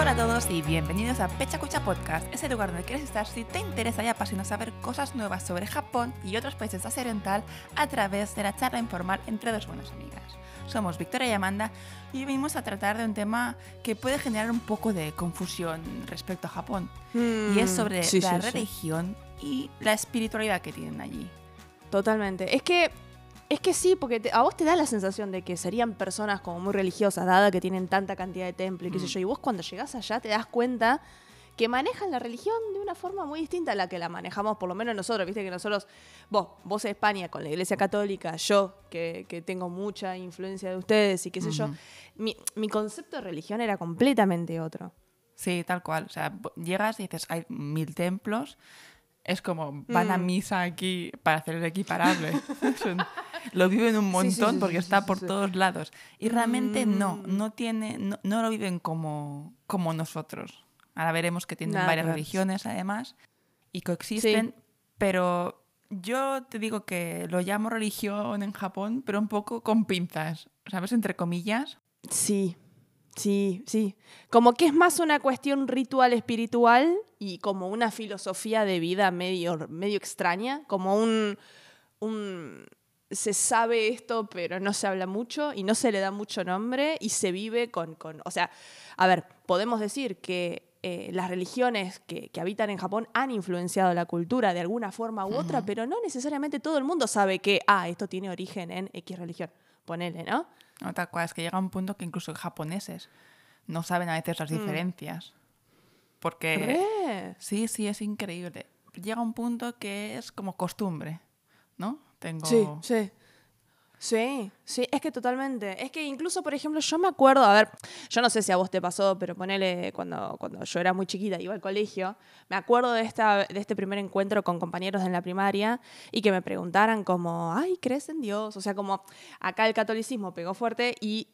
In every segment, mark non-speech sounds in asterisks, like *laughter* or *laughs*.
Hola a todos y bienvenidos a Pecha Cucha Podcast, ese lugar donde quieres estar si te interesa y apasiona saber cosas nuevas sobre Japón y otros países de Asia Oriental a través de la charla informal entre dos buenas amigas. Somos Victoria y Amanda y hoy venimos a tratar de un tema que puede generar un poco de confusión respecto a Japón y es sobre Mm, sí, la sí, sí. religión y la espiritualidad que tienen allí. Totalmente. Es que, es que sí, porque te- a vos te da la sensación de que serían personas como muy religiosas, dada que tienen tanta cantidad de templos y qué sé Mm. yo. Y vos cuando llegás allá te das cuenta que manejan la religión de una forma muy distinta a la que la manejamos, por lo menos nosotros. Viste que nosotros, vos, vos en España con la iglesia católica, yo que, que tengo mucha influencia de ustedes y qué sé yo, mi, mi concepto de religión era completamente otro. Sí, tal cual. O sea, llegas y dices, hay mil templos. Es como, van a Mm. misa aquí para hacer el equiparable. *laughs* Lo viven un montón sí, porque está por todos lados. Y realmente no, Mm. no tiene, no, no lo viven como, como nosotros. Ahora veremos que tienen Nada varias religiones además y coexisten, pero yo te digo que lo llamo religión en Japón, pero un poco con pinzas, ¿sabes? Entre comillas. Sí, sí, sí. Como que es más una cuestión ritual espiritual y como una filosofía de vida medio, medio extraña, como un, un... Se sabe esto, pero no se habla mucho y no se le da mucho nombre y se vive con... con o sea, a ver, podemos decir que eh, las religiones que, que habitan en Japón han influenciado la cultura de alguna forma u otra, pero no necesariamente todo el mundo sabe que, ah, esto tiene origen en X religión. Ponele, ¿no? No, tal cual, es que llega un punto que incluso japoneses no saben a veces las diferencias. Porque sí, sí, es increíble. Llega un punto que es como costumbre, ¿no? Tengo... Sí, sí. Sí, sí, es que totalmente. Es que incluso, por ejemplo, yo me acuerdo, a ver, yo no sé si a vos te pasó, pero ponele cuando, cuando yo era muy chiquita, iba al colegio, me acuerdo de, esta, de este primer encuentro con compañeros en la primaria y que me preguntaran como, ay, ¿crees en Dios? O sea, como acá el catolicismo pegó fuerte y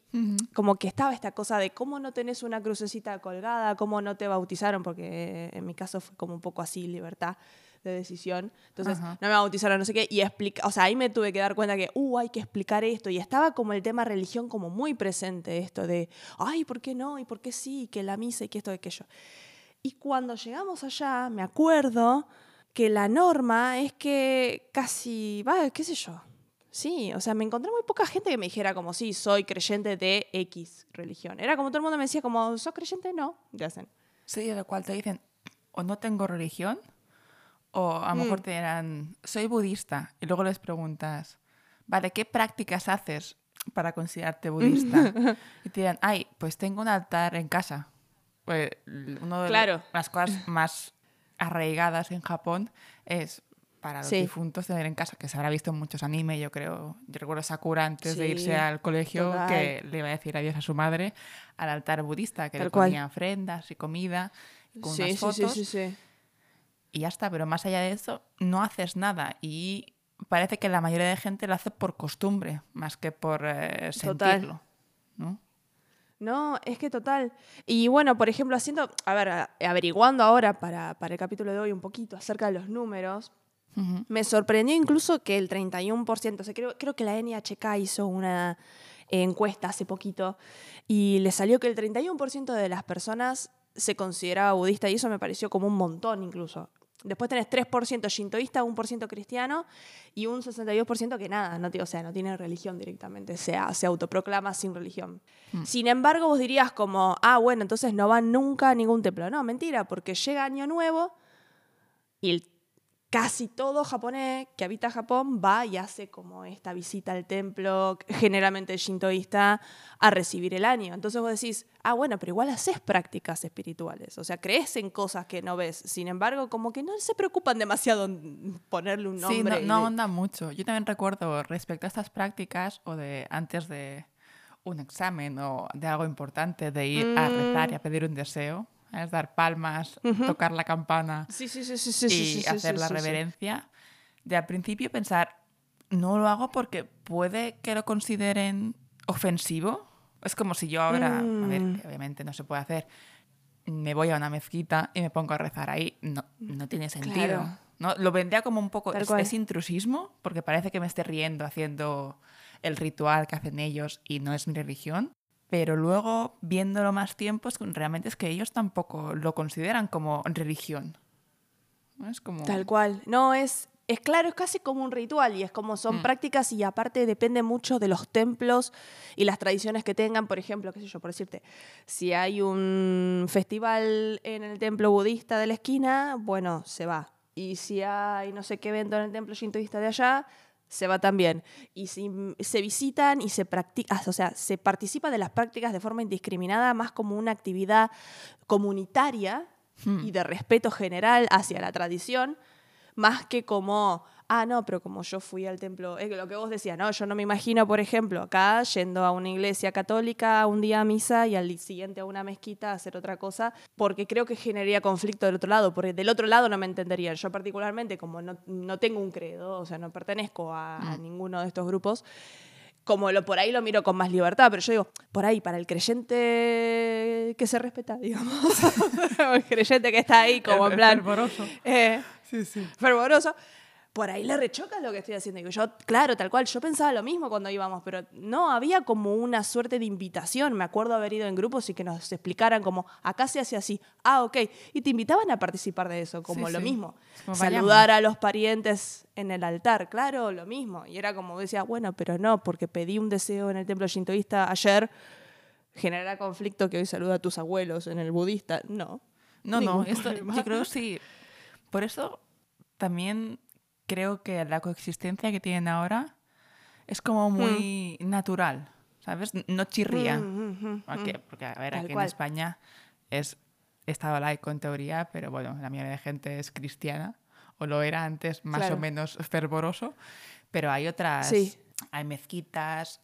como que estaba esta cosa de cómo no tenés una crucecita colgada, cómo no te bautizaron, porque en mi caso fue como un poco así, libertad de decisión. Entonces, Ajá. no me bautizaron, no sé qué, y explica, o sea, ahí me tuve que dar cuenta que, uh, hay que explicar esto, y estaba como el tema religión como muy presente, esto de, ay, ¿por qué no? ¿Y por qué sí? Y que la misa y que esto y aquello. Y cuando llegamos allá, me acuerdo que la norma es que casi, va, qué sé yo. Sí, o sea, me encontré muy poca gente que me dijera como, sí, soy creyente de X religión. Era como todo el mundo me decía como, ¿sos creyente? No, ya hacen. Sí, de lo cual te dicen, o no tengo religión, o a lo mejor Mm. te dirán, soy budista, y luego les preguntas, vale, ¿qué prácticas haces para considerarte budista? *laughs* y te dirán, ay, pues tengo un altar en casa. Pues una de Claro. las cosas más arraigadas en Japón es para los Sí. difuntos tener en casa, que se habrá visto en muchos animes, yo creo. Yo recuerdo Sakura antes de irse al colegio total. que le iba a decir adiós a su madre al altar budista, que le cual. ponía ofrendas y comida con sí, unas fotos sí, sí, sí. Y ya está, pero más allá de eso no haces nada y parece que la mayoría de gente lo hace por costumbre más que por eh, Total. sentirlo, ¿no? No, es que total. Y bueno, por ejemplo, haciendo, a ver, averiguando ahora para, para el capítulo de hoy un poquito acerca de los números, me sorprendió incluso que el 31%, o sea, creo, creo que la NHK hizo una encuesta hace poquito y le salió que el 31% de las personas se consideraba budista y eso me pareció como un montón incluso. Después tenés 3% shintoísta, 1% cristiano y un 62% que nada, no, o sea, no tiene religión directamente, se, se autoproclama sin religión. Sin embargo, vos dirías como, ah, bueno, entonces no van nunca a ningún templo. No, mentira, porque llega Año Nuevo y el- casi todo japonés que habita Japón va y hace como esta visita al templo, generalmente shintoísta, a recibir el año. Entonces vos decís, ah, bueno, pero igual haces prácticas espirituales, o sea, crees en cosas que no ves. Sin embargo, como que no se preocupan demasiado en ponerle un Sí, nombre. no, y no de- ahonda mucho. Yo también recuerdo respecto a estas prácticas o de antes de un examen o de algo importante, de ir a rezar y a pedir un deseo, es dar palmas, tocar la campana Sí, sí, sí, sí, sí, y sí, sí, sí, hacer la reverencia, de al principio pensar, no lo hago porque puede que lo consideren ofensivo. Es como si yo ahora, a ver, Mm. que obviamente no se puede hacer, me voy a una mezquita y me pongo a rezar ahí. No, no tiene sentido. Claro. ¿no? Lo vendría como un poco, es, es intrusismo, porque parece que me esté riendo haciendo el ritual que hacen ellos y no es mi religión. Pero luego, viéndolo más tiempo, es que realmente es que ellos tampoco lo consideran como religión. ¿No? Es como... Tal cual. No, es, es claro, es casi como un ritual y es como son Mm. prácticas y aparte depende mucho de los templos y las tradiciones que tengan. Por ejemplo, qué sé yo, por decirte, si hay un festival en el templo budista de la esquina, bueno, se va. Y si hay no sé qué evento en el templo shintoísta de allá, se va también. Y si se visitan y se practica, o sea, se participa de las prácticas de forma indiscriminada, más como una actividad comunitaria Hmm. y de respeto general hacia la tradición, más que como, ah, no, pero como yo fui al templo, es lo que vos decías, no, yo no me imagino, por ejemplo, acá yendo a una iglesia católica un día a misa y al siguiente a una mezquita a hacer otra cosa, porque creo que generaría conflicto del otro lado, porque del otro lado no me entenderían. Yo particularmente, como no, no tengo un credo, o sea, no pertenezco a, a ninguno de estos grupos, como lo por ahí lo miro con más libertad, pero yo digo, por ahí, para el creyente que se respeta, *laughs* digamos, *laughs* el creyente que está ahí como en plan Fervoroso. eh, Sí, sí. fervoroso, por ahí le rechoca lo que estoy haciendo. Digo, yo, claro, tal cual, yo pensaba lo mismo cuando íbamos, pero no, había como una suerte de invitación. Me acuerdo haber ido en grupos y que nos explicaran como, acá se hace así, ah, ok. Y te invitaban a participar de eso, como Sí, lo sí. mismo. Como Saludar a los parientes en el altar, claro, lo mismo. Y era como decía, bueno, pero no, porque pedí un deseo en el templo shintoísta ayer, generará conflicto que hoy saluda a tus abuelos en el budista. No. No, no, esto, yo creo que sí. Por eso también creo que la coexistencia que tienen ahora es como muy natural, ¿sabes? No chirría. Mm, mm, mm, mm. Porque, a ver, Tal aquí cual. en España es Estado laico en teoría, pero bueno, la mayoría de gente es cristiana, o lo era antes más Claro. o menos fervoroso, pero hay otras, Sí. hay mezquitas,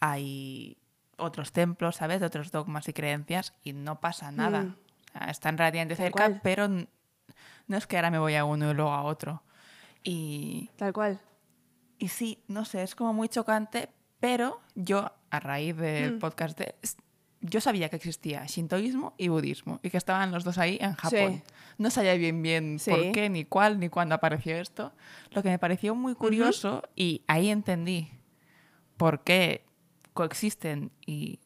hay otros templos, ¿sabes? De otros dogmas y creencias, y no pasa nada. Mm. O sea, están relativamente cerca, cual. pero no es que ahora me voy a uno y luego a otro. Y, Tal cual. y sí, no sé, es como muy chocante, pero yo, a raíz del Mm. podcast, de, yo sabía que existía shintoísmo y budismo y que estaban los dos ahí en Japón. Sí. No sabía bien bien Sí. por qué, ni cuál, ni cuándo apareció esto. Lo que me pareció muy curioso, y ahí entendí por qué coexisten y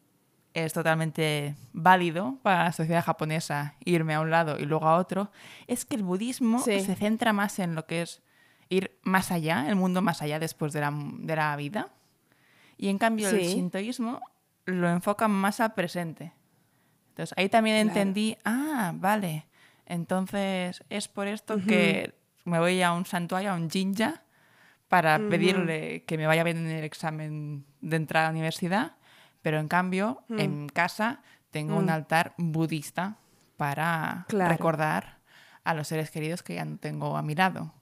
es totalmente válido para la sociedad japonesa irme a un lado y luego a otro, es que el budismo Sí. se centra más en lo que es ir más allá, el mundo más allá después de la, de la vida. Y en cambio el Sí. shintoísmo lo enfoca más al presente. Entonces ahí también Claro. entendí, ah, vale, entonces es por esto que me voy a un santuario, a un jinja, para pedirle que me vaya bien en el examen de entrada a la universidad, pero en cambio en casa tengo un altar budista para Claro. recordar a los seres queridos que ya no tengo a mi lado.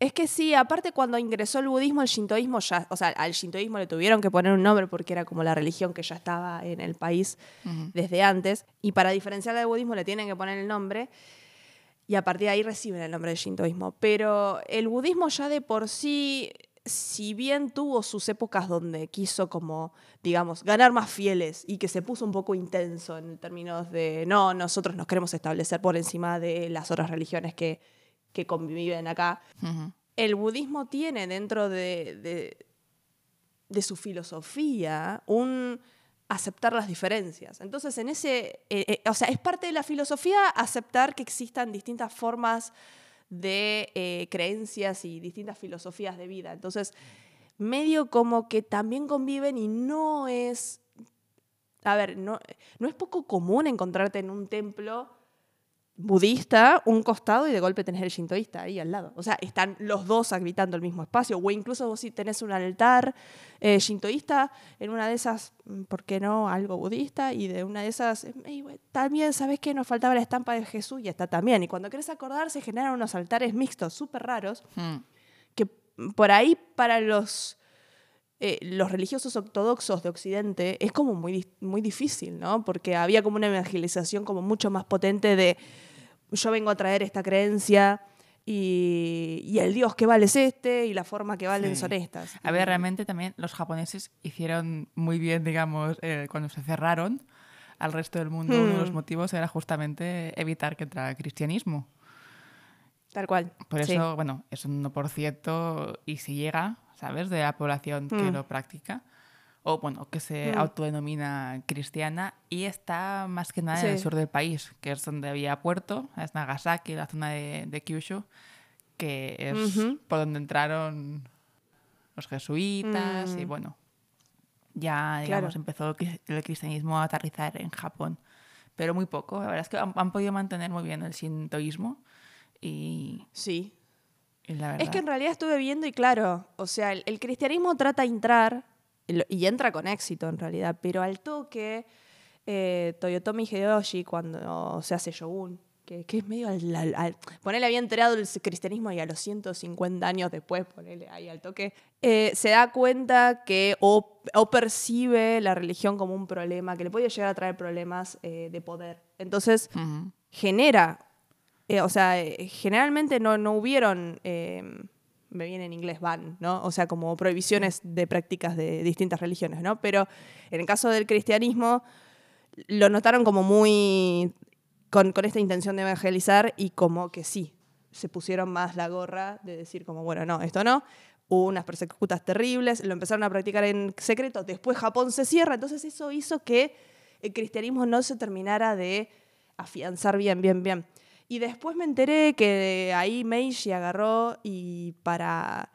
Es que sí, aparte cuando ingresó el budismo, el shintoísmo ya, o sea, al shintoísmo le tuvieron que poner un nombre porque era como la religión que ya estaba en el país desde antes. Y para diferenciarla del budismo le tienen que poner el nombre. Y a partir de ahí reciben el nombre de shintoísmo. Pero el budismo ya de por sí, si bien tuvo sus épocas donde quiso como, digamos, ganar más fieles y que se puso un poco intenso en términos de, no, nosotros nos queremos establecer por encima de las otras religiones que, que conviven acá el budismo tiene dentro de, de- de su filosofía un aceptar las diferencias. Entonces, en ese, eh, eh, o sea, es parte de la filosofía aceptar que existan distintas formas de eh, creencias y distintas filosofías de vida. Entonces, medio como que también conviven y no es, a ver, no, no es poco común encontrarte en un templo budista un costado y de golpe tenés el shintoísta ahí al lado. O sea, están los dos habitando el mismo espacio. O incluso vos si tenés un altar eh, shintoísta, en una de esas, mm, ¿por qué no? Algo budista. Y de una de esas, eh, "Ey, güey, también, ¿sabes qué? Nos faltaba la estampa de Jesús y está también. Y cuando querés acordar, se generan unos altares mixtos súper raros Mm. que por ahí para los, eh, los religiosos ortodoxos de Occidente es como muy, muy difícil, ¿no? Porque había como una evangelización como mucho más potente de yo vengo a traer esta creencia y, y el Dios que vale es este y la forma que valen Sí. son estas. A ver, realmente también los japoneses hicieron muy bien, digamos, eh, cuando se cerraron al resto del mundo. Uno de los Hmm. motivos era justamente evitar que entrara cristianismo. Tal cual. Por sí. eso, bueno, es un 1% y si llega, ¿sabes?, de la población que Mm. lo practica, o bueno, que se Mm. autodenomina cristiana y está más que nada en el Sí. sur del país, que es donde había puerto, es Nagasaki, la zona de, de Kyushu, que es por donde entraron los jesuitas y Mm. bueno, ya digamos Claro. empezó el cri- el cristianismo a aterrizar en Japón, pero muy poco, la verdad es que han, han podido mantener muy bien el sintoísmo y, Sí. y la verdad... Es que en realidad estuve viendo y claro, o sea, el, el cristianismo trata de entrar, y entra con éxito en realidad, pero al toque, eh, Toyotomi Hideyoshi, cuando se hace shogun, que, que es medio al, al- al- ponele, había enterado el cristianismo y a los 150 años después, ponele ahí al toque, eh, se da cuenta que o, o percibe la religión como un problema, que le puede llegar a traer problemas eh, de poder. Entonces, genera, eh, o sea, generalmente no, no hubieron, me viene en inglés ban, ¿no? O sea, como prohibiciones de prácticas de distintas religiones, ¿no? Pero en el caso del cristianismo, lo notaron como muy, con, con esta intención de evangelizar y como que sí, se pusieron más la gorra de decir como, bueno, no, esto no. Hubo unas persecutas terribles, lo empezaron a practicar en secreto, después Japón se cierra, entonces eso hizo que el cristianismo no se terminara de afianzar bien, bien, bien. Y después me enteré que ahí Meiji agarró y para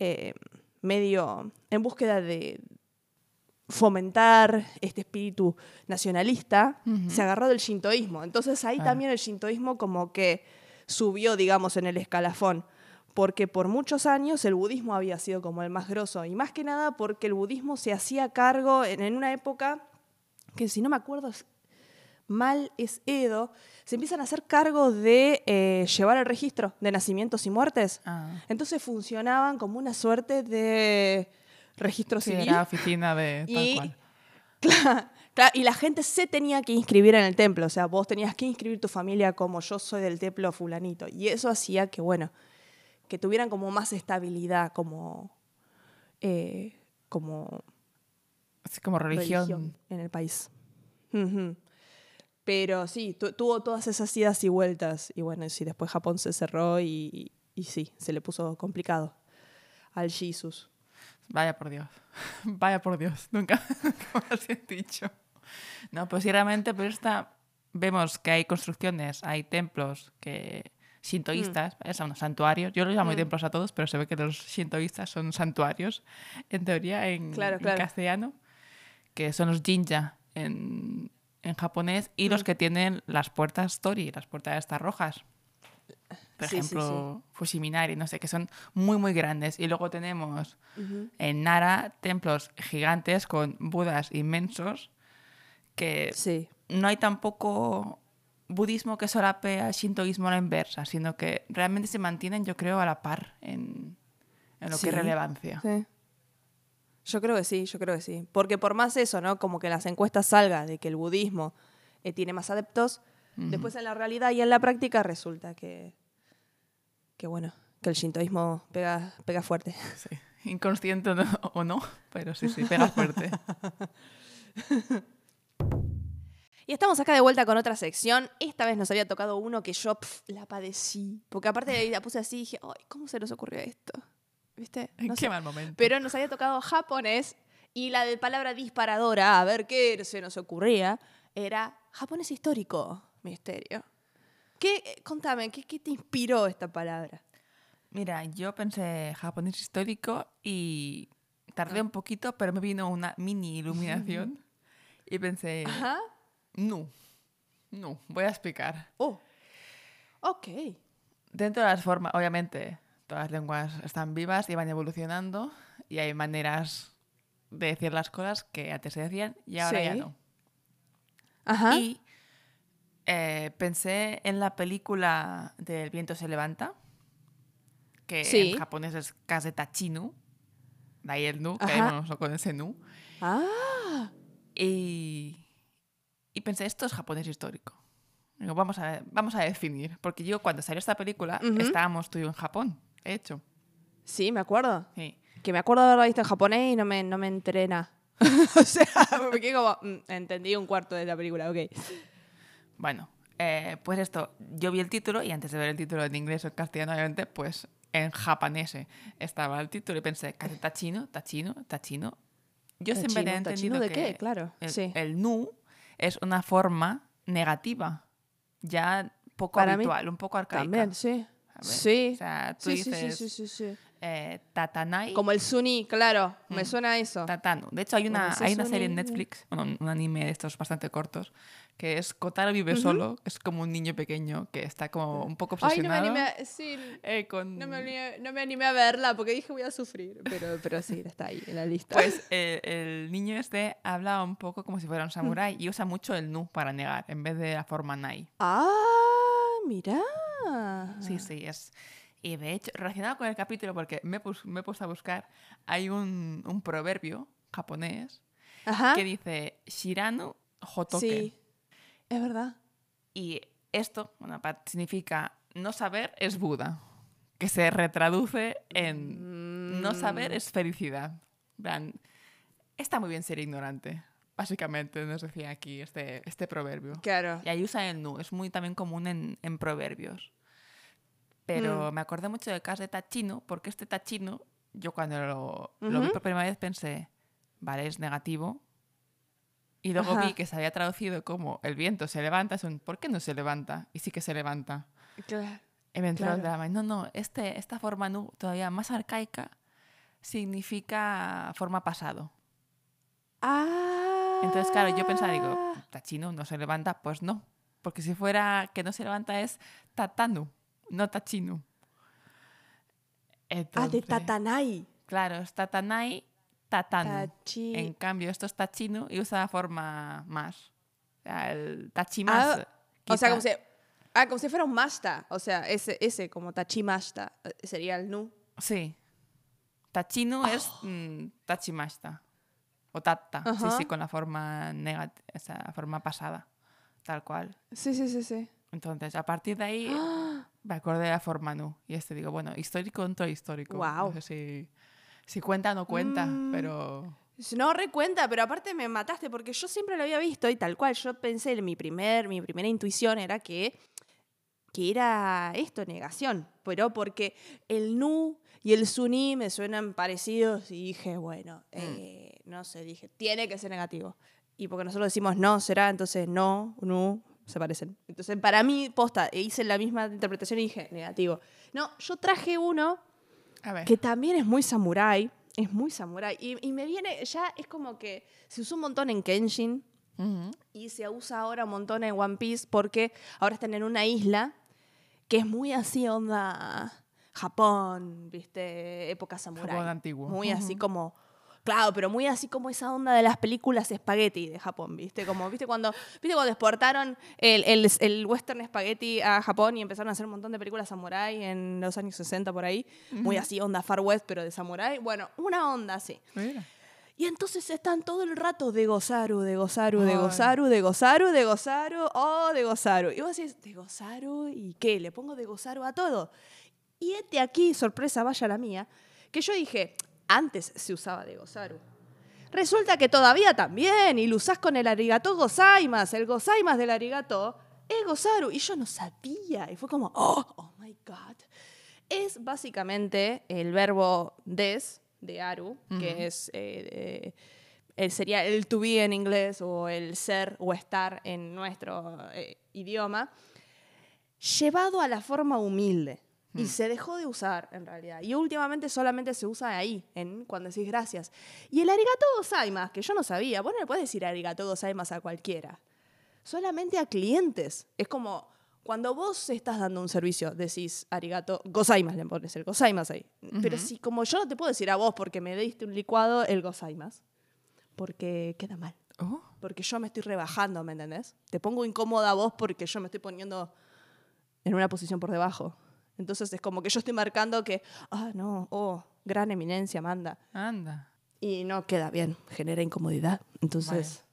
eh, medio en búsqueda de fomentar este espíritu nacionalista, se agarró del shintoísmo. Entonces ahí Ah. también el shintoísmo como que subió, digamos, en el escalafón. Porque por muchos años el budismo había sido como el más grosso. Y más que nada porque el budismo se hacía cargo en, en una época que si no me acuerdo mal es Edo, se empiezan a hacer cargo de eh, llevar el registro de nacimientos y muertes. Ah, Entonces funcionaban como una suerte de registro sí, civil. era oficina de tal Y- cual. Claro, claro, y la gente se tenía que inscribir en el templo, o sea, vos tenías que inscribir tu familia como yo soy del templo fulanito. Y eso hacía que, bueno, que tuvieran como más estabilidad como, eh, como Así como religión. religión en el país. Pero sí, tu- tuvo todas esas idas y vueltas. Y bueno, sí, después Japón se cerró y, y sí, se le puso complicado al Jesus. Vaya por Dios. *laughs* Vaya por Dios. Nunca, *laughs* nunca me lo he dicho. No, pues sí, realmente, pero esta, vemos que hay construcciones, hay templos que shintoístas, son unos santuarios. Yo los llamo Mm. templos a todos, pero se ve que los shintoístas son santuarios, en teoría, en, Claro, en claro. castellano, que son los jinja en, en japonés, y los Mm. que tienen las puertas tori, las puertas estas rojas. Por ejemplo, Fushiminari, no sé, que son muy, muy grandes. Y luego tenemos en Nara templos gigantes con budas inmensos que Sí. no hay tampoco budismo que solape al shintoísmo a la inversa, sino que realmente se mantienen, yo creo, a la par en, en lo Sí. que es relevancia. Sí. Yo creo que sí, yo creo que sí. Porque por más eso, ¿no? Como que en las encuestas salga de que el budismo eh, tiene más adeptos, después en la realidad y en la práctica resulta que, que bueno, que el shintoísmo pega, pega fuerte. *laughs* Sí. Inconsciente o no, *laughs* o no, pero sí, sí, pega fuerte. Y estamos acá de vuelta con otra sección. Esta vez nos había tocado uno que yo pf, la padecí. Porque aparte de ahí la puse así y dije, ay, ¿cómo se nos ocurrió esto? ¿Viste? ¿En No qué sé. mal momento? Pero nos había tocado japonés y la de palabra disparadora, a ver qué se nos ocurría, era japonés histórico, misterio. ¿Qué, eh, contame, ¿qué, qué te inspiró esta palabra? Mira, yo pensé japonés histórico y tardé un poquito, pero me vino una mini iluminación y pensé, Ajá. no, no, voy a explicar. Oh. Ok. Dentro de las formas, obviamente, todas las lenguas están vivas y van evolucionando y hay maneras de decir las cosas que antes se decían y ahora ya no. Ajá. Y eh, pensé en la película del viento se levanta, que Sí. en japonés es Kazetachinu, de ahí el nu, quedémonos con ese nu. Ah. Y, y pensé, esto es japonés histórico. Digo, vamos, a, vamos a definir, porque yo cuando salió esta película estábamos tú y yo en Japón, hecho. Sí, me acuerdo. Sí. Que me acuerdo de haberla visto en japonés y no me, no me enteré nada. *laughs* o sea, me quedé como, mm, entendí un cuarto de la película, ok. Bueno, eh, pues esto, yo vi el título y antes de ver el título en inglés o en castellano, obviamente, pues en japonés estaba el título y pensé, "Kase tachino, tachino, tachino. Yo ¿Tachino? siempre he ¿Tachino entendido de que qué? Claro, el, sí. el nu es una forma negativa, ya poco Para mí habitual, un poco arcaica. También, sí. Sí. O sea, tú Sí, dices sí, sí, sí, eh, tatanai, Como el Sunni, claro, me Mm. suena a eso. tatanu. De hecho, hay una, hay una serie en. Netflix, bueno, un anime de estos bastante cortos, que es Kotaro vive Ujú. solo, es como un niño pequeño que está como un poco Ay, no me obsesionado. animé, a, sí, eh, con... no me, animé, no me animé a verla porque dije voy a sufrir, pero, pero sí, está ahí en la lista. Pues eh, el niño este habla un poco como si fuera un samurái Mm. y usa mucho el nu para negar en vez de la forma nai. ah, mira. Sí, sí, es. Y de hecho, relacionado con el capítulo, porque me, pus- me he puesto a buscar, hay un, un proverbio japonés Ajá. que dice Shiranu Hotoke. Sí, es verdad. Y esto bueno, significa no saber es Buda, que se retraduce en no saber Mm. es felicidad. Plan, está muy bien ser ignorante, básicamente nos decía aquí este, este proverbio. Claro. Y ahí usan el nu, es muy también común en, en proverbios. Pero Mm. me acordé mucho del caso de Tachino, porque este Tachino, yo cuando lo, lo vi por primera vez pensé, vale, es negativo. Y luego Ajá. vi que se había traducido como el viento se levanta, es un ¿por qué no se levanta? Y sí que se levanta. Claro. Y me entró el Claro. drama. No, no, este, esta forma nu, todavía más arcaica, significa forma pasado. Ah. Entonces, claro, yo pensaba, digo, Tachino no se levanta, pues no. Porque si fuera que no se levanta es Tatanu, no Tachino. Ah, de Tatanai. Claro, es Tatanai, Tatanu. Tachi. En cambio, esto es Tachino y usa la forma más. O sea, el Tachimas. Ah, O sea, como si, ah, como si fuera un mashta. O sea, ese, ese como tachimashta eh, sería el nu. Sí. Tachino es mm, Tachimashita. O Tatta. Sí, Ajá. sí, con la forma negativa, esa forma pasada. Tal cual. Sí, sí, sí, sí. Entonces, a partir de ahí *gasps* me acordé de la forma nu. Y este digo, bueno, histórico contra histórico. Guau. No sé si, si cuenta o no cuenta, Mm. pero... No recuenta, pero aparte me mataste porque yo siempre lo había visto y tal cual. Yo pensé, en mi, primer, mi primera intuición era que, que era esto, negación. Pero porque el nu y el suní me suenan parecidos y dije, bueno, eh, no sé, dije, tiene que ser negativo. Y porque nosotros decimos no, será, entonces no, nu, se parecen. Entonces, para mí, posta, e hice la misma interpretación y dije, negativo. No, yo traje uno A ver. que también es muy samurái, es muy samurái. Y, y me viene, ya es como que se usó un montón en Kenshin Ujú. y se usa ahora un montón en One Piece porque ahora están en una isla que es muy así onda Japón, viste, época samurái. Japón antiguo. Muy así Ujú. como... Claro, pero muy así como esa onda de las películas spaghetti de Japón, ¿viste? Como, ¿viste cuando, ¿viste cuando exportaron el, el, el western spaghetti a Japón y empezaron a hacer un montón de películas samurai en los años 60 por ahí? Muy así, onda Far West, pero de samurai. Bueno, una onda así. Mira. Y entonces están todo el rato de Gozaru, de Gozaru, de. Gozaru, de Gozaru, de Gozaru, oh, de Gozaru. Y vos decís, ¿de Gozaru? ¿Y qué? ¿Le pongo de Gozaru a todo? Y este aquí, sorpresa, vaya la mía, que yo dije, antes se usaba de Gozaru. Resulta que todavía también, y lo usás con el arigato gozaimas. El gozaimas del arigato es Gozaru. Y yo no sabía. Y fue como, oh, oh my God. Es básicamente el verbo des, de aru, que es, eh, eh, el, sería el to be en inglés o el ser o estar en nuestro eh, idioma, llevado a la forma humilde. Y se dejó de usar, en realidad. Y últimamente solamente se usa ahí, en cuando decís gracias. Y el arigato gozaimasu, que yo no sabía, vos no le puedes decir arigato gozaimasu a cualquiera. Solamente a clientes. Es como cuando vos estás dando un servicio, decís arigato gozaimasu, le pones el gozaimasu ahí. Pero Ujú. si como yo no te puedo decir a vos porque me diste un licuado, el gozaimasu. Porque queda mal. Oh, Porque yo me estoy rebajando, ¿me entendés? Te pongo incómoda a vos porque yo me estoy poniendo en una posición por debajo. Entonces es como que yo estoy marcando que, ah, no, oh, gran eminencia, manda. anda. Y no queda bien, genera incomodidad. Entonces,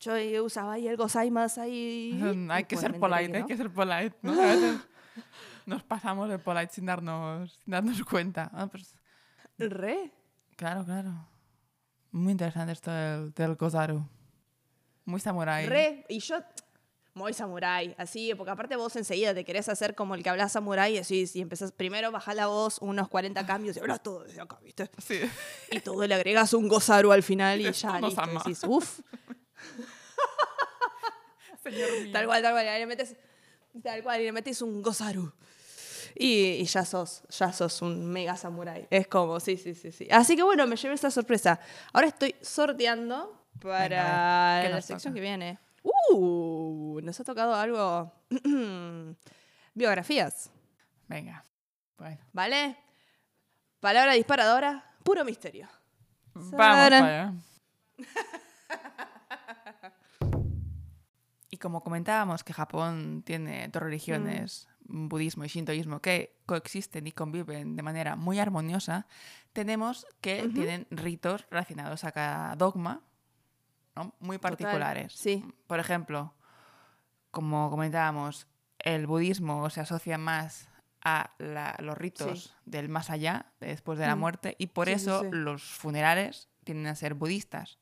yo ahí usaba ahí el gozaimasu ahí. hay que ser polite, hay no. que ser polite. ¿no? A veces *laughs* nos pasamos de polite sin darnos, sin darnos cuenta. Ah, pues, Re. claro, claro. Muy interesante esto del, del Gozaru. Muy samurai. Re. Y yo, muy samurái, así, porque aparte vos enseguida te querés hacer como el que habla samurái y así, y empezás primero bajar la voz unos 40 cambios y hablas todo desde acá, ¿viste? Sí. Y todo le agregas un gozaru al final y ya, listo, Sama. decís, uff, *laughs* tal cual, tal cual, y le metes, tal cual, y le metes un gozaru. Y, y ya sos, ya sos un mega samurái. Es como, sí, sí, sí, sí. Así que bueno, me llevé esta sorpresa. Ahora estoy sorteando para Venga, a ver, ¿qué la sección toca? que viene. Uh, nos ha tocado algo. *clears throat* Biografías, Venga. Bueno. ¿vale? Palabra disparadora, puro misterio. Vamos para allá. Y como comentábamos que Japón tiene dos religiones, budismo y shintoísmo, que coexisten y conviven de manera muy armoniosa, tenemos que Ujú. tienen ritos relacionados a cada dogma, ¿no? muy particulares. sí. Por ejemplo, como comentábamos, el budismo se asocia más a la- los ritos Sí. del más allá, de después de la Mm. muerte, y por Sí, eso sí. los funerales tienden a ser budistas.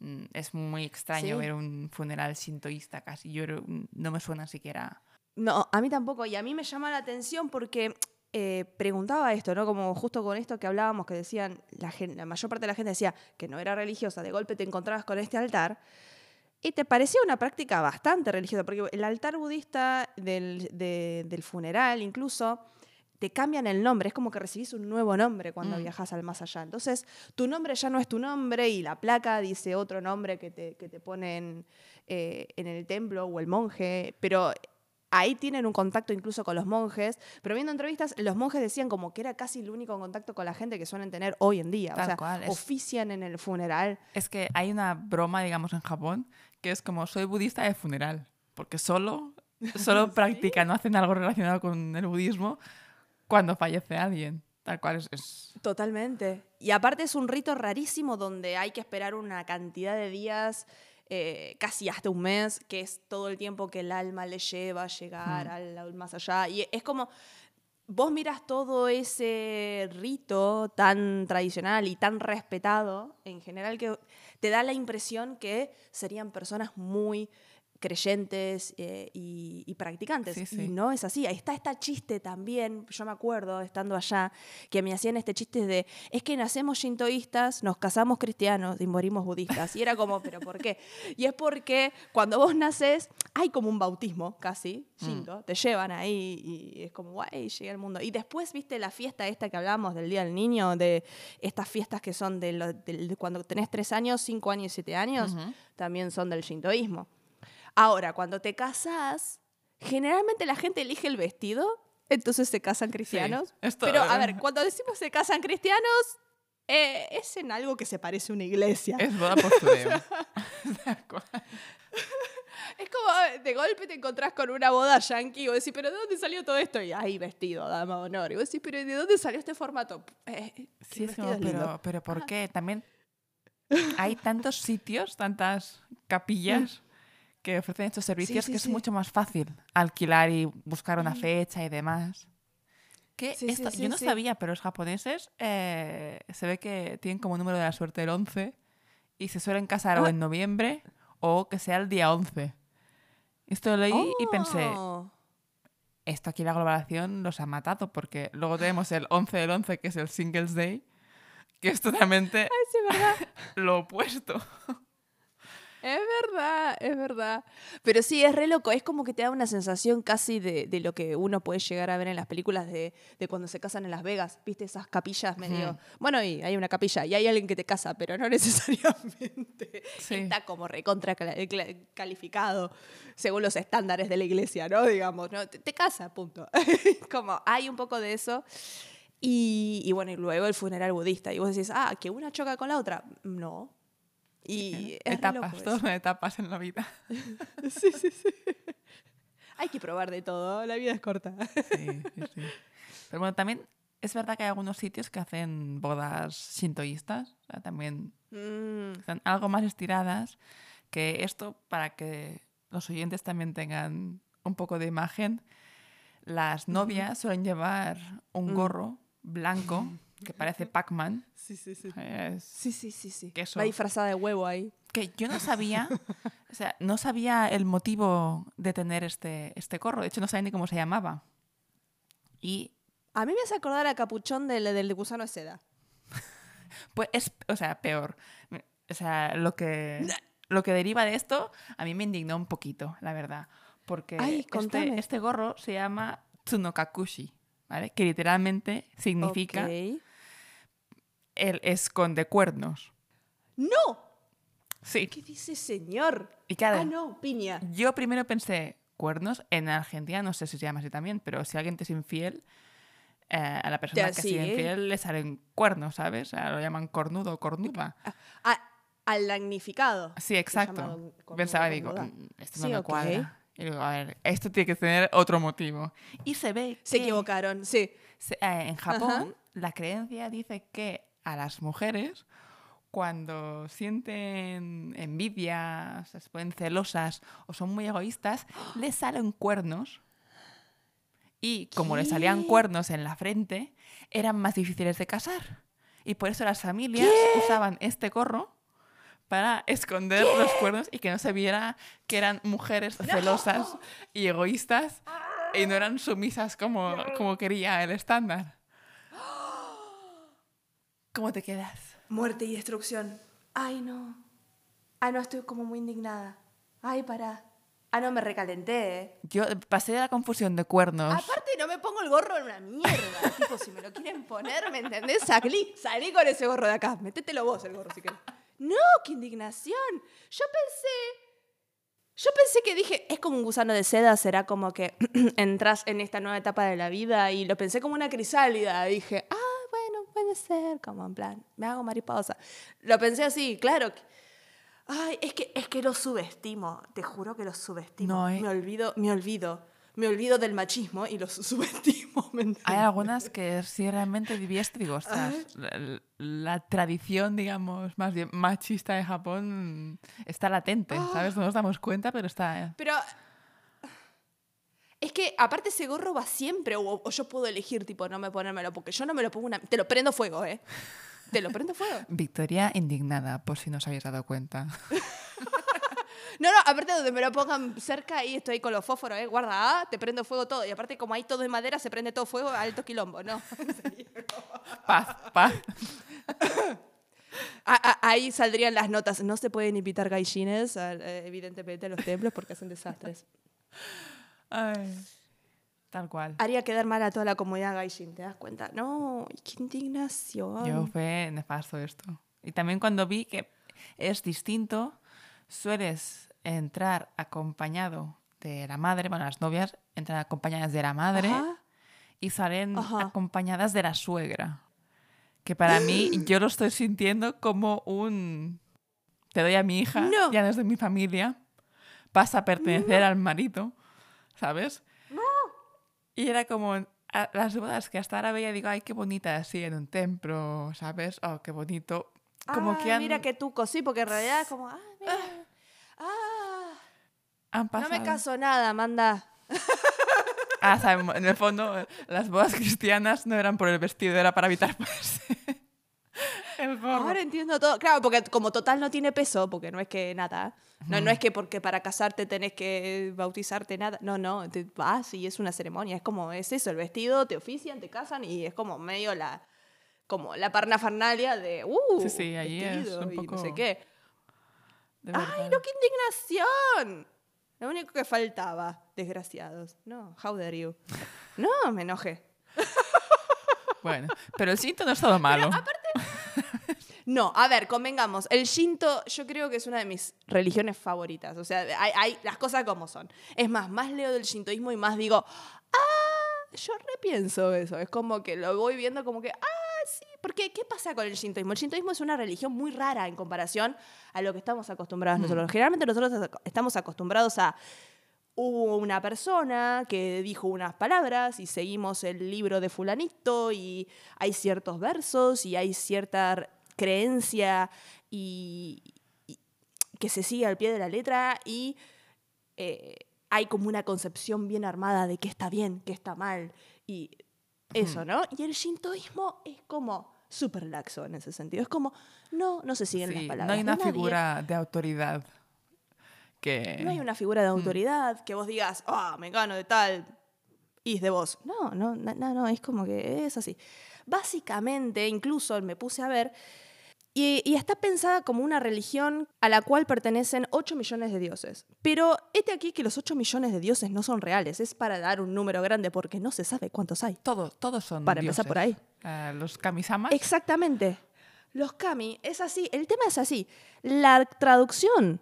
Mm, Es muy extraño ver un funeral sintoísta casi. Yo creo- no me suena siquiera. No, a mí tampoco. Y a mí me llama la atención porque eh, preguntaba esto, ¿no? Como justo con esto que hablábamos, que decían, la, gen- la mayor parte de la gente decía que no era religiosa, de golpe te encontrabas con este altar. Y te parecía una práctica bastante religiosa, porque el altar budista del, de- del funeral incluso te cambian el nombre, es como que recibís un nuevo nombre cuando Mm. viajas al más allá. Entonces, tu nombre ya no es tu nombre y la placa dice otro nombre que te, que te ponen eh, en el templo o el monje, pero ahí tienen un contacto incluso con los monjes, pero viendo entrevistas, los monjes decían como que era casi el único contacto con la gente que suelen tener hoy en día. Tal o sea, cual, es- ofician en el funeral. Es que hay una broma, digamos, en Japón, que es como soy budista de funeral, porque solo, *laughs* solo practican, no hacen algo relacionado con el budismo cuando fallece alguien. Tal cual es- es Totalmente. Y aparte es un rito rarísimo donde hay que esperar una cantidad de días, eh, casi hasta un mes, que es todo el tiempo que el alma le lleva a llegar Mm. al, al más allá. Y es como, vos miras todo ese rito tan tradicional y tan respetado, en general, que te da la impresión que serían personas muy creyentes eh, y, y practicantes. Sí, sí. Y no es así. Ahí está este chiste también, yo me acuerdo, estando allá, que me hacían este chiste de, es que nacemos shintoístas, nos casamos cristianos y morimos budistas. Y era como, *laughs* ¿pero por qué? Y es porque cuando vos naces, hay como un bautismo casi, shinto, te llevan ahí y es como, guay, llega el mundo. Y después, viste, la fiesta esta que hablábamos del Día del Niño, de estas fiestas que son de, lo- del- de cuando tenés tres años, cinco años y siete años, Ujú. también son del shintoísmo. Ahora, cuando te casás, generalmente la gente elige el vestido, entonces se casan cristianos. esto- Pero, a ver, cuando decimos se casan cristianos, eh, es en algo que se parece a una iglesia. es boda postureo. *laughs* Es como eh, de golpe te encontrás con una boda yankee y vos decís, ¿pero de dónde salió todo esto? Y ahí vestido, dama de honor. Y vos decís, ¿pero de dónde salió este formato? Eh, Sí, es como, pero, pero ¿por qué? También hay tantos sitios, tantas capillas que ofrecen estos servicios sí, que es sí. mucho más fácil alquilar y buscar una fecha y demás. Que Sí, sí, esto- sí, yo no sí. sabía, pero los japoneses eh, se ve que tienen como número de la suerte el 11 y se suelen casar o Ah. en noviembre o que sea el día 11. Esto lo leí y pensé, Oh. esto aquí la globalización los ha matado porque luego tenemos el 11 del 11 que es el Singles Day, que es totalmente Ay, sí, ¿verdad? *laughs* lo opuesto. Es verdad, es verdad. Pero sí, es re loco. Es como que te da una sensación casi de, de lo que uno puede llegar a ver en las películas de, de cuando se casan en Las Vegas. ¿Viste esas capillas medio? Ujú. Bueno, y hay una capilla y hay alguien que te casa, pero no *laughs* necesariamente Sí. está como recontra calificado según los estándares de la iglesia, ¿no? Digamos, ¿no? Te, te casa, punto. *laughs* como hay un poco de eso. Y, y bueno, y luego el funeral budista. Y vos decís, ah, que una choca con la otra. No. Y es etapas, todo son etapas en la vida. *laughs* Sí, sí, sí. Hay que probar de todo, la vida es corta. Sí, sí, sí. Pero bueno, también es verdad que hay algunos sitios que hacen bodas sintoístas, o sea, también Mm, están algo más estiradas, que esto para que los oyentes también tengan un poco de imagen, las novias suelen llevar un Mm. gorro blanco que parece Pac-Man. Sí, sí, sí. Es- Sí, sí, sí, sí. Queso. Va disfrazada de huevo ahí. que yo no sabía, o sea, no sabía el motivo de tener este, este gorro. De hecho, no sabía ni cómo se llamaba. Y A mí me hace acordar a capuchón del, del gusano de seda. *laughs* pues es, o sea, peor. O sea, lo que, *laughs* lo que deriva de esto a mí me indignó un poquito, la verdad. Porque Ay, este, este gorro se llama Tsunokakushi, ¿vale? Que literalmente significa Ok. El esconde cuernos. ¡No! Sí. ¿Qué dice señor? Y claro, Ah, no, piña. yo primero pensé cuernos. En Argentina no sé si se llama así también, pero si alguien te es infiel, eh, a la persona Ya, que sí, sigue ¿eh? infiel le salen cuernos, ¿sabes? O sea, lo llaman cornudo o cornuda. Ah, al damnificado. Sí, exacto. cornudo, Pensaba y digo. "Mm, esto no Sí, me cuadra. Y digo, a ver, esto tiene que tener otro motivo. Y se ve Se que equivocaron, sí. se- eh, en Japón la creencia dice que a las mujeres cuando sienten envidia, se ponen celosas o son muy egoístas, les salen cuernos. Y como les salían cuernos en la frente, eran más difíciles de casar. Y por eso las familias usaban este gorro para esconder los cuernos y que no se viera que eran mujeres celosas y egoístas y no eran sumisas como, como quería el estándar. ¿Cómo te quedas? Muerte y destrucción. Ay, no. Ah, no, estoy como muy indignada. Ay, pará. Ah, no, me recalenté, ¿eh? Yo pasé de la confusión de cuernos. Aparte, no me pongo el gorro en una mierda. *laughs* tipo, si me lo quieren poner, ¿me entendés? Salí, salí con ese gorro de acá. Métetelo vos el gorro si querés. No, qué indignación. Yo pensé. Yo pensé que dije, es como un gusano de seda, será como que *clears throat* entras en esta nueva etapa de la vida y lo pensé como una crisálida. Dije, ah, puede ser, como en plan, me hago mariposa. Lo pensé así, claro. Ay, es que, es que lo subestimo, te juro que lo subestimo. No, ¿eh? Me olvido, me olvido. Me olvido del machismo y lo *laughs* subestimo. Hay algunas que sí realmente digo, ostras, la, la tradición, digamos, más bien machista de Japón está latente, ¿sabes? No nos damos cuenta, pero está... Pero. Que aparte ese gorro va siempre, o, o yo puedo elegir, tipo, no me ponérmelo, porque yo no me lo pongo una. Te lo prendo fuego, ¿eh? Te lo prendo fuego. *laughs* Victoria indignada, por si no os habéis dado cuenta. *laughs* No, no, aparte donde me lo pongan cerca, ahí estoy con los fósforos, ¿eh? Guarda, ah, te prendo fuego todo. Y aparte, como hay todo de madera, se prende todo fuego, alto quilombo, ¿no? *laughs* Paz, paz. Ah, ah, ahí saldrían las notas. No se pueden invitar gaijines, a- eh, evidentemente, a los templos porque hacen desastres. Ay, tal cual. Haría quedar mal a toda la comunidad gaijin, ¿te das cuenta? No, qué indignación. Yo fue nefasto esto. Y también cuando vi que es distinto, sueles entrar acompañado de la madre, bueno, las novias entran acompañadas de la madre Ajá. y salen Ajá. acompañadas de la suegra. Que para mí, *gasps* yo lo estoy sintiendo como un... Te doy a mi hija, No. ya no es de mi familia, pasa a pertenecer al marido, ¿sabes? Y era como a- las bodas que hasta ahora veía, digo, ay, qué bonita así en un templo, ¿sabes? Oh, qué bonito. Como Ah, que han, mira que tú sí, porque en realidad es como, ah, *sighs* mira. Ah, han no pasado. me caso nada, manda. Ah, sea, en el fondo, las bodas cristianas no eran por el vestido, era para evitar *laughs* pues, *laughs* el gorro. Ahora entiendo todo. Claro, porque como total no tiene peso, porque no es que nada. No, no es que porque para casarte tenés que bautizarte nada. No, no, te vas y es una ceremonia. Es como, es eso, el vestido, te ofician, te casan y es como medio la como la parnafarnalia de uh, Sí, sí, ahí es un y no poco- sé qué. ¡Ay, no, qué indignación! Lo único que faltaba, desgraciados. No, how dare you. No, me enojé. *laughs* Bueno, pero el cinto no es todo malo. No, a ver, convengamos. El Shinto, yo creo que es una de mis religiones favoritas. O sea, hay, hay las cosas como son. Es más, más leo del shintoísmo y más digo, ah, yo repienso eso. Es como que lo voy viendo como que, ah, sí. Porque, ¿qué pasa con el shintoísmo? El shintoísmo es una religión muy rara en comparación a lo que estamos acostumbrados nosotros. Generalmente nosotros estamos acostumbrados a hubo una persona que dijo unas palabras y seguimos el libro de fulanito y hay ciertos versos y hay cierta creencia y, y- que se sigue al pie de la letra y eh, hay como una concepción bien armada de qué está bien, qué está mal y eso, ¿no? Y el shintoísmo es como súper laxo en ese sentido. Es como, no, no se siguen las palabras. no hay una figura de autoridad que... No hay una figura de autoridad que vos digas, ah, me gano de tal, y es de vos. No, no, no, no, no, es como que es así. Básicamente, incluso me puse a ver, y, y está pensada como una religión a la cual pertenecen 8 millones de dioses. Pero este aquí que los 8 millones de dioses no son reales, es para dar un número grande porque no se sabe cuántos hay. Todos, todos son Para empezar por ahí. Eh, los kamisamas. Exactamente. Los kami es así. El tema es así. La traducción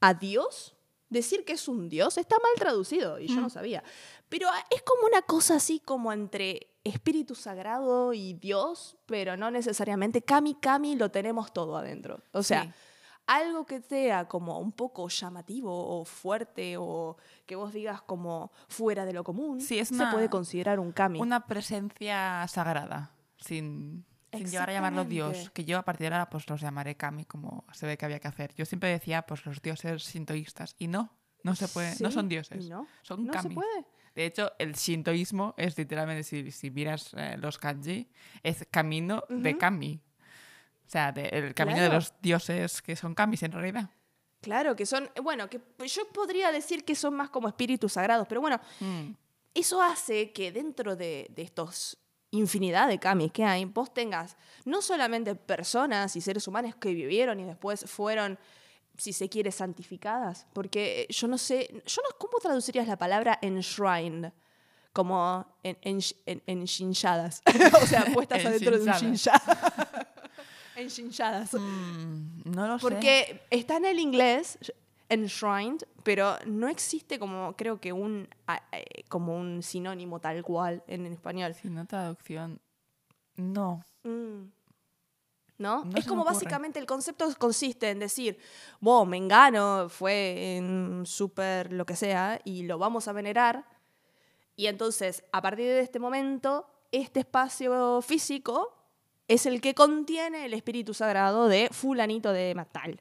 a Dios, decir que es un Dios, está mal traducido y yo no sabía. Pero es como una cosa así como entre espíritu sagrado y Dios, pero no necesariamente. Kami, kami lo tenemos todo adentro. O sea, Sí. algo que sea como un poco llamativo o fuerte o que vos digas como fuera de lo común, Sí, es se puede considerar un kami. Una presencia sagrada, sin, sin llegar a llamarlo Dios. Que yo a partir de ahora pues los llamaré kami, como se ve que había que hacer. Yo siempre decía pues los dioses sintoístas. Y no, no se puede, no son dioses. no, son no se kamis. puede. De hecho, el shintoísmo es literalmente, si, si miras eh, los kanji, es camino de Ujú. kami. O sea, de- el camino de los dioses que son kamis en realidad. Claro, que son, bueno, que yo podría decir que son más como espíritus sagrados, pero bueno, Mm. eso hace que dentro de, de estos infinidad de kamis que hay, vos tengas no solamente personas y seres humanos que vivieron y después fueron, si se quiere, santificadas, porque yo no sé, yo no, ¿cómo traducirías la palabra enshrined? Como en, en, en, enshinchadas. *laughs* o sea, puestas adentro de un Enshinchadas. shinchada. *laughs* Enshinchadas. Mm, no lo sé. Porque está en el inglés enshrined, pero no existe como creo que un eh, como un sinónimo tal cual en español. Si no traducción. No. Mm. ¿No? No es me como básicamente el concepto consiste en decir, wow, Mengano fue en súper lo que sea y lo vamos a venerar. Y entonces, a partir de este momento, este espacio físico es el que contiene el espíritu sagrado de fulanito de tal.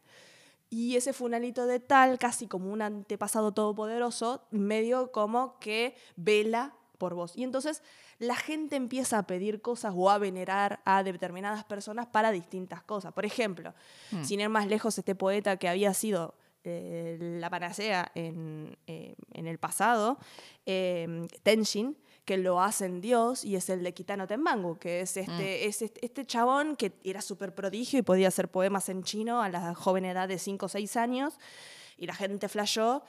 Y ese fulanito de tal, casi como un antepasado todopoderoso, medio como que vela por vos. Y entonces la gente empieza a pedir cosas o a venerar a determinadas personas para distintas cosas. Por ejemplo, Hmm. sin ir más lejos, este poeta que había sido eh, la panacea en, eh, en el pasado, eh, Tenshin, que lo hacen Dios y es el de Kitano Tenmangu, que es este, es este, este chabón que era súper prodigio y podía hacer poemas en chino a la joven edad de 5 o 6 años y la gente flashó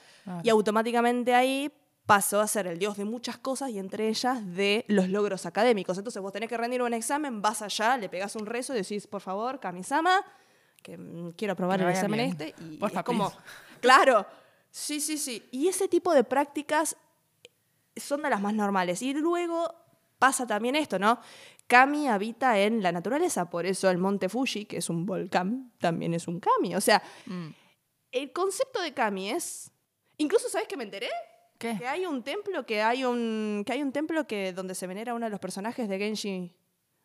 y automáticamente ahí pasó a ser el dios de muchas cosas y entre ellas de los logros académicos. Entonces vos tenés que rendir un examen, vas allá, le pegás un rezo y decís, por favor, Kamisama, que mm, quiero aprobar el examen bien. este. Y Porfa, es como, claro, sí, sí, sí. Y ese tipo de prácticas son de las más normales. Y luego pasa también esto, ¿no? Kami habita en la naturaleza, por eso el monte Fuji, que es un volcán, también es un Kami. O sea, Mm. el concepto de Kami es... Incluso, ¿sabes qué me enteré? ¿Qué? Que hay un templo, que hay un, que hay un templo que donde se venera uno de los personajes de Genshi,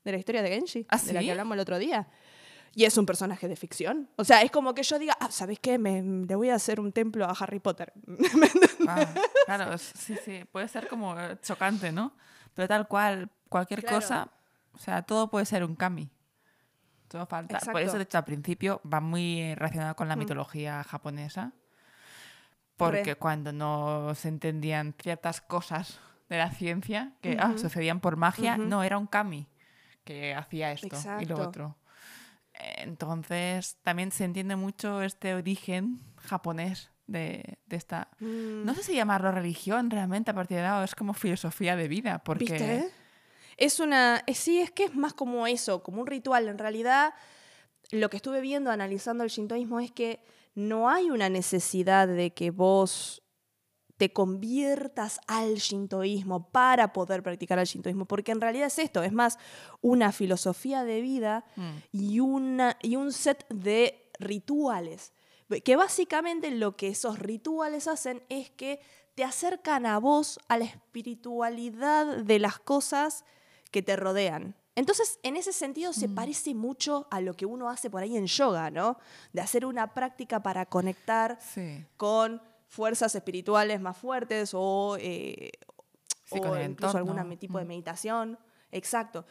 de la historia de Genshi, ¿Ah, de la que hablamos el otro día. Y es un personaje de ficción. O sea, es como que yo diga, ah, ¿sabes qué? Me, le voy a hacer un templo a Harry Potter. *laughs* Ah, claro, sí, sí, puede ser como eh, chocante, ¿no? Pero tal cual, cualquier Claro. cosa, o sea, todo puede ser un kami. Todo falta. Por Exacto. eso, de hecho, al principio va muy relacionado con la Mm. mitología japonesa. Porque Re. cuando no se entendían ciertas cosas de la ciencia que ah, Ujú. sucedían por magia, Ujú. no, era un kami que hacía esto y lo Exacto. otro. Entonces, también se entiende mucho este origen japonés de, de esta Mm. no sé si llamarlo religión realmente a partir de ahora, es como filosofía de vida, porque ¿Viste? Es una. Sí, es que es más como eso, como un ritual. En realidad, lo que estuve viendo analizando el shintoísmo es que no hay una necesidad de que vos te conviertas al shintoísmo para poder practicar el shintoísmo, porque en realidad es esto, es más una filosofía de vida Mm, y, una, y un set de rituales. Que básicamente lo que esos rituales hacen es que te acercan a vos, a la espiritualidad de las cosas que te rodean. Entonces, en ese sentido, se parece mucho a lo que uno hace por ahí en yoga, ¿no? De hacer una práctica para conectar sí, con fuerzas espirituales más fuertes o, eh, Sí, o incluso algún tipo de Mm. meditación Exacto.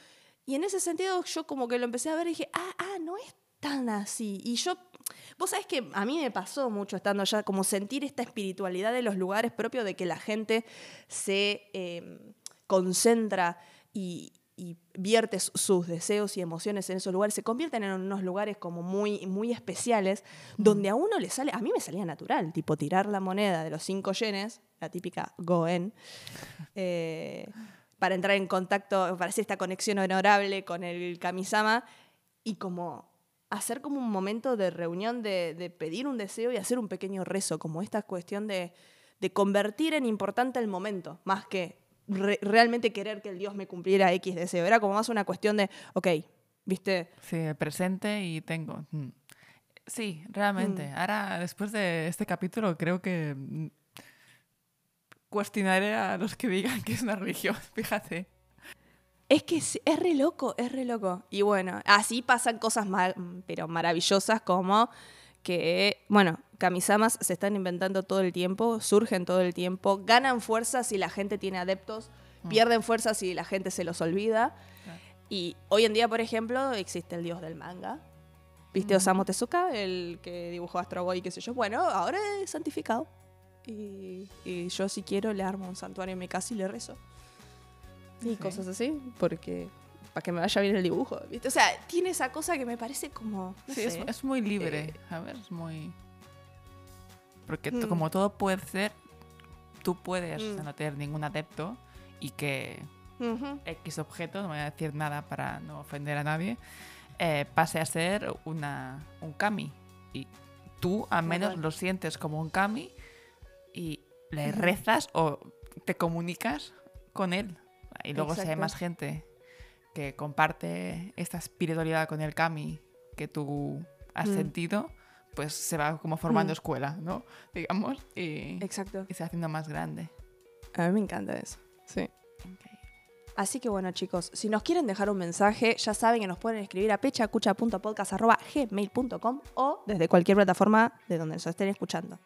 Y en ese sentido yo como que lo empecé a ver y dije, ah, ah, no es tan así. Y yo, vos sabés que a mí me pasó mucho estando allá, como sentir esta espiritualidad de los lugares propios, de que la gente se eh, concentra y, y vierte sus deseos y emociones en esos lugares, se convierten en unos lugares como muy, muy especiales, donde a uno le sale, a mí me salía natural, tipo tirar la moneda de los cinco yenes, la típica Goen, eh, para entrar en contacto, para hacer esta conexión honorable con el Kamisama y como hacer como un momento de reunión, de, pedir un deseo y hacer un pequeño rezo, como esta cuestión de, de convertir en importante el momento, más que realmente querer que el Dios me cumpliera X deseo. Era como más una cuestión de, ok, ¿viste? Sí, presente y tengo. Mm. Sí, realmente. Mm. Ahora, después de este capítulo, creo que mm, cuestionaré a los que digan que es una religión, *laughs* fíjate. Es que es, re loco, es re loco. Y bueno, así pasan cosas pero maravillosas como que, bueno, Kamisamas se están inventando todo el tiempo, surgen todo el tiempo, ganan fuerza si la gente tiene adeptos, mm. pierden fuerza si la gente se los olvida. Y hoy en día, por ejemplo, existe el dios del manga. ¿Viste mm. Osamu Tezuka, el que dibujó Astro Boy, qué sé yo? Bueno, ahora es santificado. Y, yo si quiero le armo un santuario en mi casa y le rezo. Y cosas así, porque para que me vaya bien el dibujo. ¿viste? O sea, tiene esa cosa que me parece como. sí, Es, muy libre. Eh, a ver, es muy. Porque mm. como todo puede ser, tú puedes mm. no tener ningún adepto y que X objeto, no voy a decir nada para no ofender a nadie, eh, pase a ser una, un kami. Y tú al menos lo sientes como un kami y le rezas o te comunicas con él. Y luego si hay más gente que comparte esta espiritualidad con el kami que tú has mm. sentido, pues se va como formando mm. escuela, ¿no? Digamos, y, Exacto. y se va haciendo más grande. A mí me encanta eso, sí. Así que bueno, chicos, si nos quieren dejar un mensaje, ya saben que nos pueden escribir a pechacucha.podcast.gmail.com o desde cualquier plataforma de donde nos estén escuchando.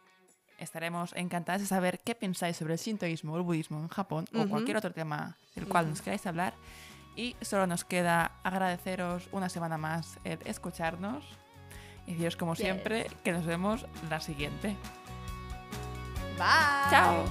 Estaremos encantados de saber qué pensáis sobre el sintoísmo o el budismo en Japón o cualquier otro tema del cual nos queráis hablar. Y solo nos queda agradeceros una semana más el escucharnos. Y deciros como siempre que nos vemos la siguiente. Bye. Chao.